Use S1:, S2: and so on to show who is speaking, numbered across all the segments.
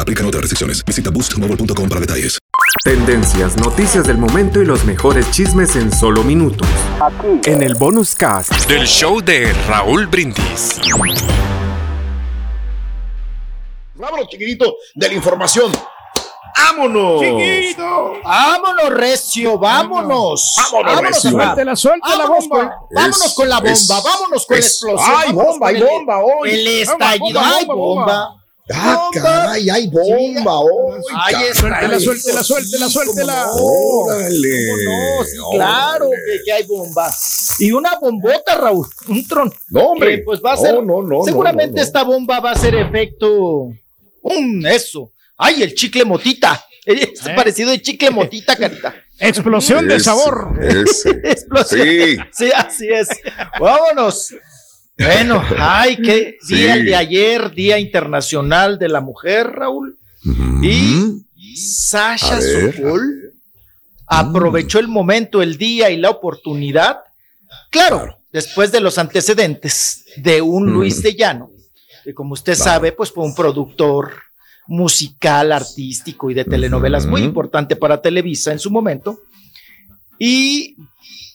S1: Aplican otras restricciones. Visita boostmobile.com para detalles.
S2: Tendencias, noticias del momento y los mejores chismes en solo minutos. En el bonus cast del show de Raúl Brindis.
S3: Vámonos, chiquitito, de la información. ¡Vámonos!
S4: Chiquito.
S3: ¡Vámonos, Recio! ¡Vámonos!
S4: Vámonos, Recio. Suéltela, suelta la
S3: Vámonos
S4: bomba.
S3: con- vámonos con la bomba,
S4: es-
S3: vámonos con la explosión.
S4: ¡Ay, bomba, hay
S3: el-
S4: bomba hoy!
S3: El
S4: Bomba,
S3: estallido.
S4: bomba,
S3: ¡Ay,
S4: bomba,
S3: bomba!
S4: Ah, caray,
S3: hay bomba hoy. Ay,
S4: Suéltela, suéltela, suéltela, suéltela.
S3: Órale. ¿Cómo no? Sí, claro que, que hay bomba. Y una bombota, Raúl. Un tron.
S4: No, hombre.
S3: Que, pues va a
S4: No,
S3: ser.
S4: no, no,
S3: seguramente
S4: no, no.
S3: esta bomba va a ser efecto. Un eso. ¡Ay, el chicle motita! Es
S4: ¿Eh?
S3: parecido de chicle motita, carita.
S4: Explosión de sabor.
S3: Explosión.
S4: Sí.
S3: Sí, así es. Vámonos. Bueno, ay, qué día el de ayer, Día Internacional de la Mujer, Raúl. Y Sasha. Sokol aprovechó el momento, el día y la oportunidad. Claro, después de los antecedentes de un Luis de Llano, que como usted sabe, pues fue un productor musical, artístico y de telenovelas muy importante para Televisa en su momento. Y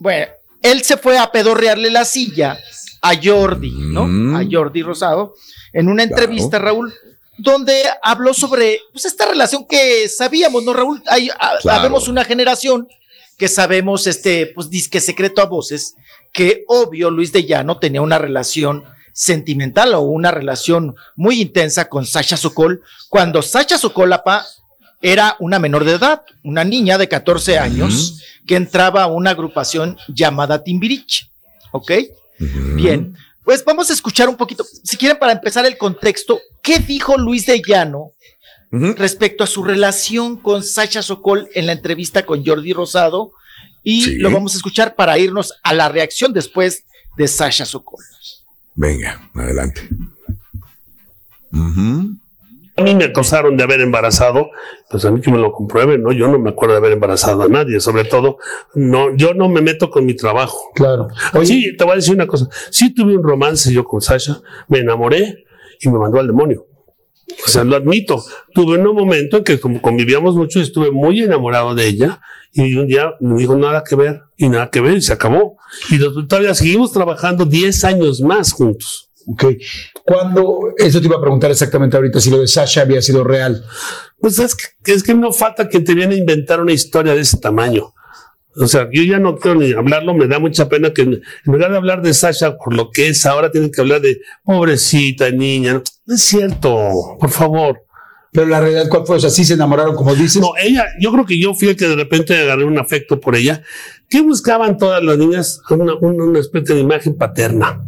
S3: bueno, él se fue a pedorrearle la silla a Jordi, ¿no? A Jordi Rosado, en una entrevista, Raúl, donde habló sobre pues, esta relación que sabíamos, ¿no, Raúl? Hay, a-
S5: Claro.
S3: habemos una generación que sabemos, este, pues, disque secreto a voces, que obvio Luis de Llano tenía una relación sentimental o una relación muy intensa con Sasha Sokol, cuando Sasha Sokol, apa, era una menor de edad, una niña de 14 años que entraba a una agrupación llamada Timbiriche. ¿Ok? Bien, pues vamos a escuchar un poquito, si quieren, para empezar el contexto, ¿qué dijo Luis de Llano respecto a su relación con Sasha Sokol en la entrevista con Jordi Rosado? Y
S6: Sí.
S3: lo vamos a escuchar para irnos a la reacción después de Sasha Sokol.
S6: Venga, adelante.
S7: A mí me acusaron de haber embarazado, pues a mí que me lo comprueben, ¿no? Yo no me acuerdo de haber embarazado a nadie, sobre todo, no, yo no me meto con mi trabajo.
S8: Claro.
S7: Sí, te voy a decir una cosa. Sí tuve un romance yo con Sasha, me enamoré y me mandó al demonio. O sea, lo admito. Tuve un momento en que como convivíamos mucho, estuve muy enamorado de ella y un día me dijo nada que ver y nada que ver y se acabó. Y todavía seguimos trabajando 10 años más juntos.
S8: Ok. Cuando, eso te iba a preguntar exactamente ahorita si lo de Sasha había sido real.
S7: Pues es que, es que no falta quien te viene a inventar una historia de ese tamaño. O sea, yo ya no quiero ni hablarlo, me da mucha pena que en lugar de hablar de Sasha por lo que es, ahora tienen que hablar de pobrecita niña. No, No es cierto, por favor.
S8: Pero la realidad, ¿cuál fue? O sea, sí se enamoraron, como dices.
S7: No, ella, yo creo que yo fui el que de repente agarré un afecto por ella. ¿Qué buscaban todas las niñas? Una, una, una especie de imagen paterna.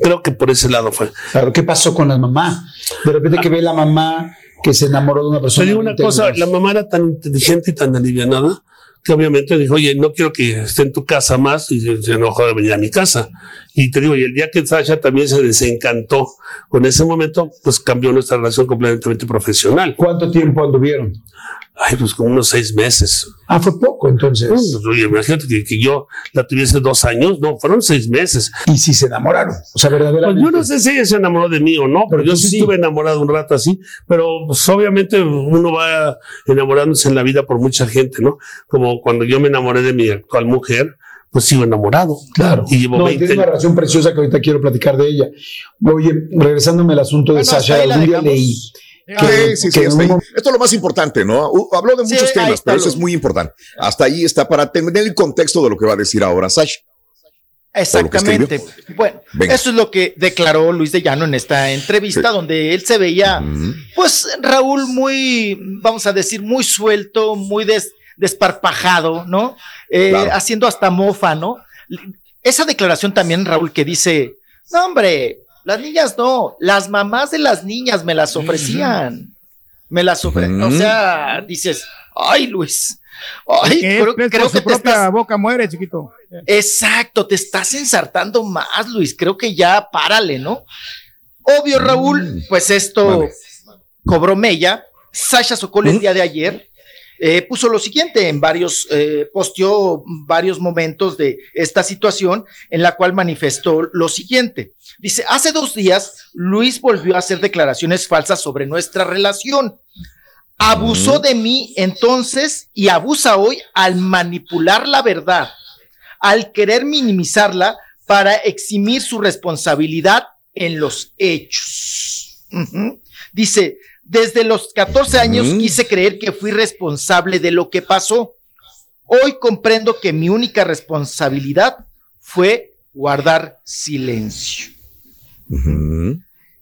S7: Creo que por ese lado fue.
S8: Claro, ¿qué pasó con la mamá? De repente que ve la mamá que se enamoró de una
S7: Te
S8: persona.
S7: digo una cosa, la mamá era tan inteligente y tan alivianada que obviamente dijo, oye, no quiero que esté en tu casa más y se, se enojó de venir a mi casa. Y te digo, y el día que Sasha también se desencantó con ese momento, pues cambió nuestra relación completamente profesional.
S8: ¿Cuánto tiempo anduvieron?
S7: Ay, pues como unos seis meses.
S8: Ah, fue poco entonces.
S7: Pues, oye, imagínate que, que yo la tuviese dos años, no, fueron seis meses.
S8: Y si se enamoraron, o sea, verdaderamente.
S7: Pues yo no sé si ella se enamoró de mí o no, pero,
S8: Pero
S7: yo
S8: tú
S7: sí,
S8: sí.
S7: estuve enamorado un rato así, pero pues obviamente uno va enamorándose en la vida por mucha gente, ¿no? Como cuando yo me enamoré de mi actual mujer, pues sigo enamorado.
S8: Claro.
S7: Y llevo
S8: no,
S7: 20
S8: tiene una relación preciosa que ahorita quiero platicar de ella. Oye, regresándome al asunto de
S3: Bueno,
S8: Sasha, algún día
S3: dejamos.
S8: Leí
S5: Sí, sí, sí,
S8: que
S5: hasta ahí.
S8: uno-
S5: Esto es lo más importante, ¿no? Uh, Habló de muchos temas, pero eso es muy importante. Hasta ahí está para tener el contexto de lo que va a decir ahora Sasha.
S3: Exactamente. Bueno,
S5: Venga.
S3: eso es lo que declaró Luis de Llano en esta entrevista,
S5: Sí.
S3: donde él se veía, pues Raúl, muy, vamos a decir, muy suelto, muy des- desparpajado, ¿no? Eh,
S5: Claro.
S3: Haciendo hasta mofa, ¿no? Esa declaración también, Raúl, que dice, no, hombre, las niñas no, las mamás de las niñas me las ofrecían. Me las ofrecían. O sea, dices, ay, Luis. Ay, creo, creo que
S4: su
S3: te
S4: propia
S3: estás,
S4: boca muere, chiquito.
S3: Exacto, te estás ensartando más, Luis. Creo que ya párale, ¿no? Obvio, Raúl, pues esto
S5: Vale.
S3: cobró mella. Sasha Sokol el día de ayer eh, puso lo siguiente en varios, eh, posteó varios momentos de esta situación en la cual manifestó lo siguiente. Dice, hace dos días Luis volvió a hacer declaraciones falsas sobre nuestra relación. Abusó de mí entonces y abusa hoy al manipular la verdad, al querer minimizarla para eximir su responsabilidad en los hechos. Dice, desde los 14 años quise creer que fui responsable de lo que pasó. Hoy comprendo que mi única responsabilidad fue guardar silencio.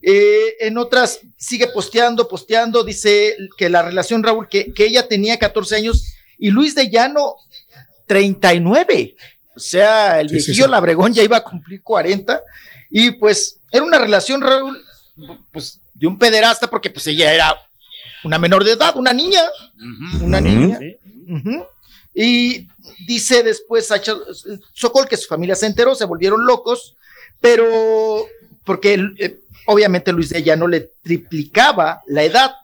S3: Eh, en otras sigue posteando, posteando, dice que la relación, Raúl, que, que ella tenía 14 años y Luis de Llano 39. O sea, el
S5: Sí, sí,
S3: viejillo
S5: sí.
S3: Labregón ya iba a cumplir 40 y pues era una relación, Raúl, pues de un pederasta porque pues ella era una menor de edad, una niña, una niña. Y dice después Sacha Sokol que su familia se enteró, se volvieron locos, pero porque eh, obviamente Luis de Llano le triplicaba la edad.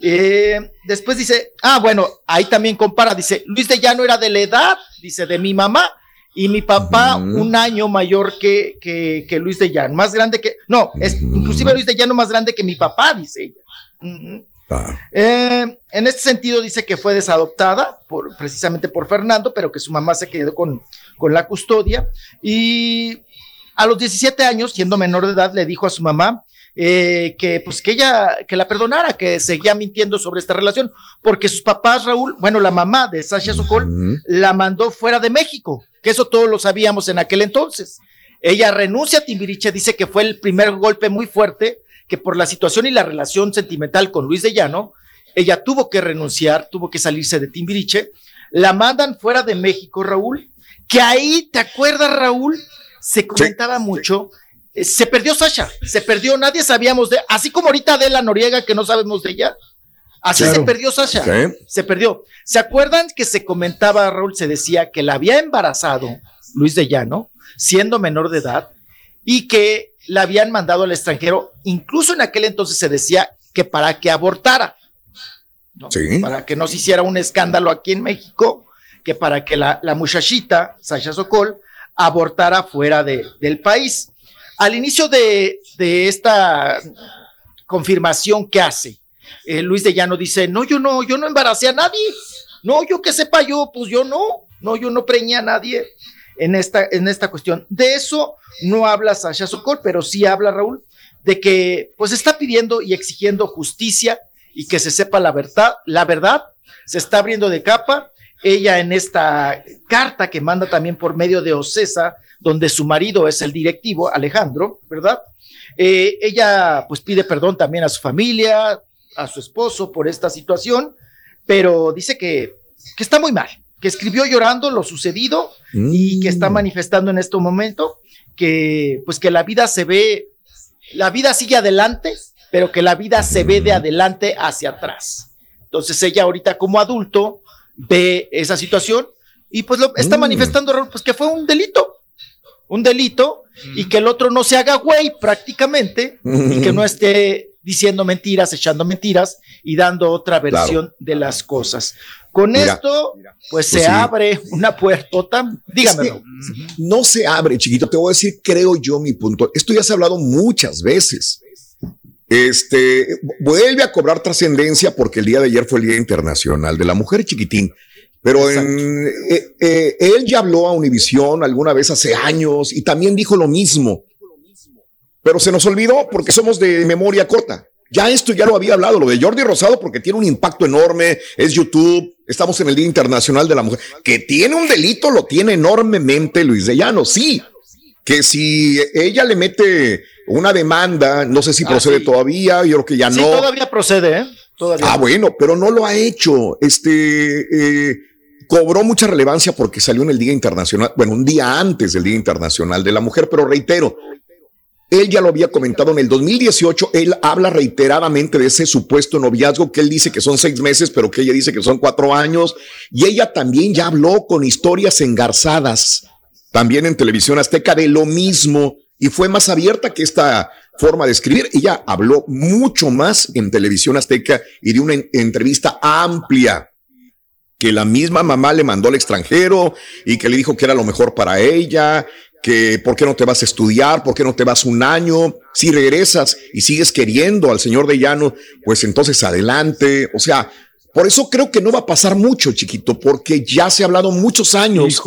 S3: Eh, después dice, ah, bueno, ahí también compara, dice, Luis de Llano era de la edad, dice, de mi mamá, y mi papá un año mayor que, que, que Luis de Llano, más grande que, no, es inclusive Luis de Llano más grande que mi papá, dice ella.
S5: Ah,
S3: Eh, en este sentido dice que fue desadoptada por, precisamente por Fernando, pero que su mamá se quedó con, con la custodia. Y a los 17 años, siendo menor de edad, le dijo a su mamá eh, que pues que ella, que la perdonara, que seguía mintiendo sobre esta relación, porque sus papás, Raúl, bueno, la mamá de Sasha Sokol, la mandó fuera de México, que eso todos lo sabíamos en aquel entonces. Ella renuncia a Timbiriche, dice que fue el primer golpe muy fuerte, que por la situación y la relación sentimental con Luis de Llano, ella tuvo que renunciar, tuvo que salirse de Timbiriche, la mandan fuera de México, Raúl, que ahí, ¿te acuerdas, Raúl? Se comentaba mucho, eh, se perdió Sasha, se perdió, nadie sabíamos de, así como ahorita de la Noriega que no sabemos de ella, así
S8: Claro.
S3: se perdió Sasha se perdió. ¿Se acuerdan que se comentaba, Raúl, se decía que la había embarazado Luis de Llano, siendo menor de edad, y que la habían mandado al extranjero? Incluso en aquel entonces se decía que para que abortara, ¿no?
S5: Sí.
S3: para que no se hiciera un escándalo aquí en México, que para que la, la muchachita, Sasha Sokol, abortara fuera de- del país. Al inicio de, de esta confirmación que hace, eh, Luis de Llano dice, no, yo no, yo no embaracé a nadie, no, yo que sepa yo, pues yo no, no, yo no preñé a nadie en esta, en esta cuestión. De eso no habla Sasha Sokol, pero sí habla Raúl, de que pues está pidiendo y exigiendo justicia y que se sepa la verdad, la verdad, se está abriendo de capa. Ella en esta carta que manda también por medio de Ocesa, donde su marido es el directivo, Alejandro, ¿verdad? Eh, ella pues pide perdón también a su familia, a su esposo por esta situación, pero dice que, que está muy mal, que escribió llorando lo sucedido y que está
S5: Mm.
S3: manifestando en este momento que pues que la vida se ve, la vida sigue adelante, pero que la vida se ve de adelante hacia atrás. Entonces ella ahorita como adulto ve esa situación y pues lo está
S5: Mm.
S3: manifestando Raúl, pues que fue un delito, un delito y que el otro no se haga güey prácticamente y que no esté diciendo mentiras, echando mentiras y dando otra versión de las cosas. Con
S5: Mira,
S3: esto, pues,
S5: pues
S3: se
S5: sí.
S3: abre una puertota. Dígame,
S5: Es que
S3: Raúl.
S5: no se abre, chiquito. Te voy a decir, creo yo, mi punto. Esto ya se ha hablado muchas veces. Este vuelve a cobrar trascendencia porque el día de ayer fue el Día Internacional de la Mujer, chiquitín. Pero en, eh, eh, él ya habló a Univisión alguna vez hace años y también dijo lo mismo. Pero se nos olvidó porque somos de memoria corta. Ya esto ya lo había hablado, lo de Jordi Rosado, porque tiene un impacto enorme, es YouTube, estamos en el Día Internacional de la Mujer, que tiene un delito, lo tiene enormemente Luis de Llano, sí, que si ella le mete una demanda, no sé si
S3: Ah,
S5: procede
S3: sí.
S5: todavía, yo creo que ya
S3: Sí,
S5: no.
S3: todavía procede, ¿eh? Todavía.
S5: Ah, bueno, pero no lo ha hecho. Este eh, cobró mucha relevancia porque salió en el Día Internacional, bueno, un día antes del Día Internacional de la Mujer, pero reitero, él ya lo había comentado en el 2018, él habla reiteradamente de ese supuesto noviazgo que él dice que son seis meses, pero que ella dice que son cuatro años, y ella también ya habló con historias engarzadas, también en televisión azteca, de lo mismo, y fue más abierta que esta forma de escribir. Ella habló mucho más en televisión azteca y de una en- entrevista amplia que la misma mamá le mandó al extranjero y que le dijo que era lo mejor para ella, que por qué no te vas a estudiar, por qué no te vas un año, si regresas y sigues queriendo al señor de Llano, pues entonces adelante, o sea, por eso creo que no va a pasar mucho, chiquito, porque ya se ha hablado muchos años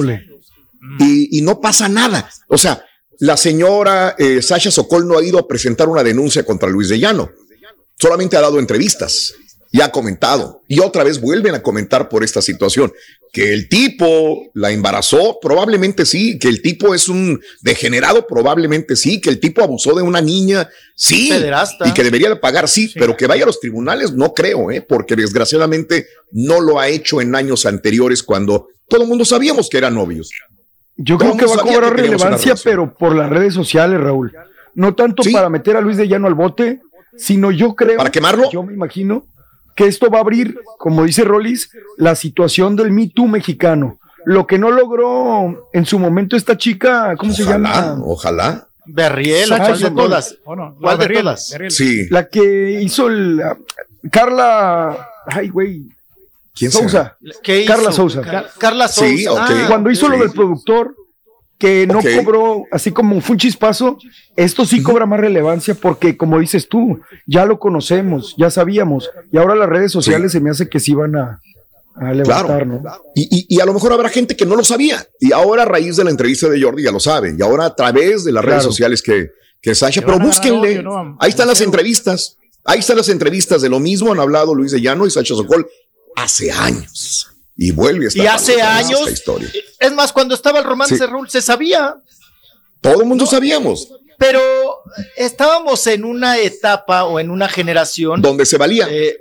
S5: y, y no pasa nada. O sea, la señora eh, Sasha Sokol no ha ido a presentar una denuncia contra Luis de Llano. Solamente ha dado entrevistas y ha comentado. Y otra vez vuelven a comentar por esta situación. Que el tipo la embarazó, probablemente sí. Que el tipo es un degenerado, probablemente sí. Que el tipo abusó de una niña, sí.
S3: Pederasta.
S5: Y que debería de pagar, sí. Pero que vaya a los tribunales, no creo, ¿eh? porque desgraciadamente no lo ha hecho en años anteriores cuando todo el mundo sabíamos que eran novios.
S8: Yo
S5: Todo
S8: creo que va a cobrar relevancia, pero por las redes sociales, Raúl. No tanto
S5: Sí.
S8: para meter a Luis de Llano al bote, sino yo creo.
S5: ¿Para quemarlo?
S8: Yo me imagino que esto va a abrir, como dice Rolis, la situación del Me Too mexicano. Lo que no logró en su momento esta chica, ¿cómo se llama?
S5: ojalá.
S3: Berriel,
S8: Sacha
S3: ¿cuál de todas? ¿Cuál
S4: No,
S3: de
S4: Berriel,
S3: todas?
S4: Berriel.
S5: Sí.
S8: La que hizo el. Carla. Ay, güey.
S5: ¿Quién?
S8: Sousa.
S3: ¿Qué hizo?
S8: Carla Sousa.
S3: Car- Carla Sousa.
S5: Sí, ok.
S3: Ah,
S8: Cuando hizo lo del productor, que no cobró, así como fue un chispazo, esto sí cobra más relevancia porque, como dices tú, ya lo conocemos, ya sabíamos, y ahora las redes sociales se me hace que sí van a, a levantar, ¿no?
S5: Y, y- y a lo mejor habrá gente que no lo sabía. Y ahora a raíz de la entrevista de Jordi ya lo sabe. Y ahora a través de las redes sociales que, que Sasha, pero búsquenle. Ahí están las entrevistas. Ahí están las entrevistas de lo mismo. Han hablado Luis de Llano y Sasha Sokol hace años. Y vuelve a estar
S3: Y hace años,
S5: esta historia.
S3: es más, cuando estaba el romance,
S5: Sí.
S3: Raúl, se sabía,
S5: Todo el mundo sabíamos
S3: pero estábamos en una etapa o en una generación,
S5: donde se valía.
S3: eh,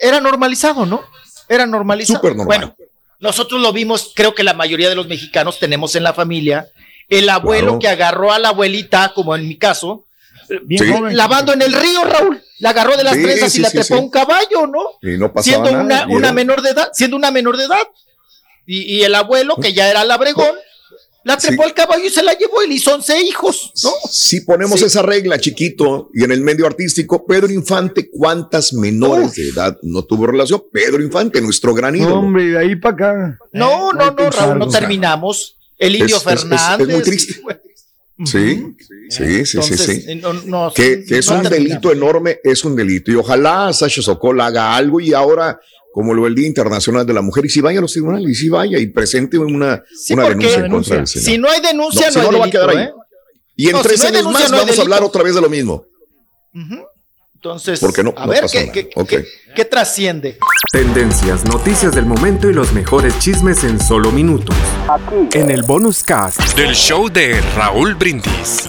S3: era normalizado, ¿no? Era normalizado.
S5: Súper normal.
S3: Bueno, nosotros lo vimos, creo que la mayoría de los mexicanos tenemos en la familia el abuelo
S5: Claro.
S3: que agarró a la abuelita, como en mi caso,
S4: Bien
S5: Sí.
S4: joven.
S3: lavando en el río, Raúl. La agarró de las
S5: Sí,
S3: trenzas
S5: sí,
S3: y la
S5: sí,
S3: trepó un caballo, ¿no?
S5: y no pasaba
S3: siendo
S5: nada.
S3: una,
S5: y
S3: una
S5: era-
S3: menor de edad, siendo una menor de edad. Y, y el abuelo, que ya era labregón, la trepó
S5: Sí.
S3: al caballo y se la llevó y le hizo 11 hijos, ¿no?
S5: Si ponemos
S3: Sí.
S5: esa regla, chiquito, y en el medio artístico, Pedro Infante, ¿cuántas menores de edad no tuvo relación? Pedro Infante, nuestro gran ídolo.
S8: Hombre, de ahí para acá.
S3: No,
S8: Eh,
S3: no, no, Raúl, no terminamos. El Indio
S5: Es- es- es- es muy
S3: Fernández.
S5: triste. Sí, sí, sí, sí,
S3: Entonces,
S5: sí.
S3: eh, no- no-
S5: Que, que es un delito enorme, es un delito. Y ojalá Sasha Sokol haga algo y ahora, como lo del Día Internacional de la Mujer, y si vaya a los tribunales, y si vaya y presente una,
S3: Sí,
S5: una denuncia en contra del Senado.
S3: Si no hay denuncia,
S5: No,
S3: no,
S5: si
S3: hay
S5: va a quedar ahí.
S3: ¿eh?
S5: Y en
S3: si
S5: tres
S3: hay
S5: años
S3: denuncia,
S5: más vamos a hablar otra vez de lo mismo.
S3: Ujú. Entonces,
S5: no-
S3: a
S5: no
S3: ver qué, qué- qué- qué trasciende.
S2: Tendencias, noticias del momento y los mejores chismes en solo minutos. En el bonus cast del show de Raúl Brindis.